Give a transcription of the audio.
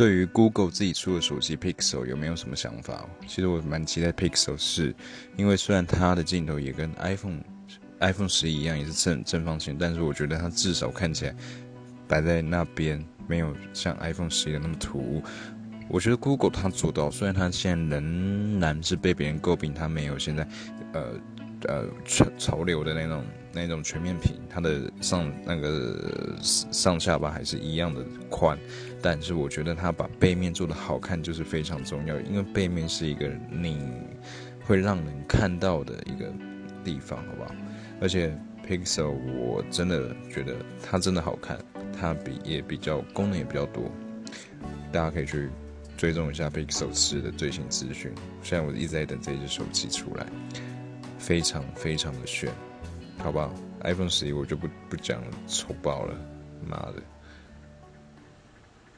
对于 Google 自己出的手机 Pixel 有没有什么想法？其实我蛮期待 Pixel 是，因为虽然它的镜头也跟 iPhone iPhone 十一一样也是正正方形，但是我觉得它至少看起来摆在那边没有像 iPhone 十一的那么突兀。我觉得 Google 它做到，虽然它现在仍然是被别人诟病，它没有现在呃呃潮潮流的那种那种全面屏，它的上那个上下巴还是一样的宽，但是我觉得它把背面做的好看就是非常重要，因为背面是一个你会让人看到的一个地方，好不好？而且 Pixel 我真的觉得它真的好看，它比也比较功能也比较多，大家可以去。追踪一下 Pixel 四的最新资讯。现在我一直在等这只手机出来，非常非常的炫，好吧？iPhone 十一我就不不讲了，丑爆了，妈的！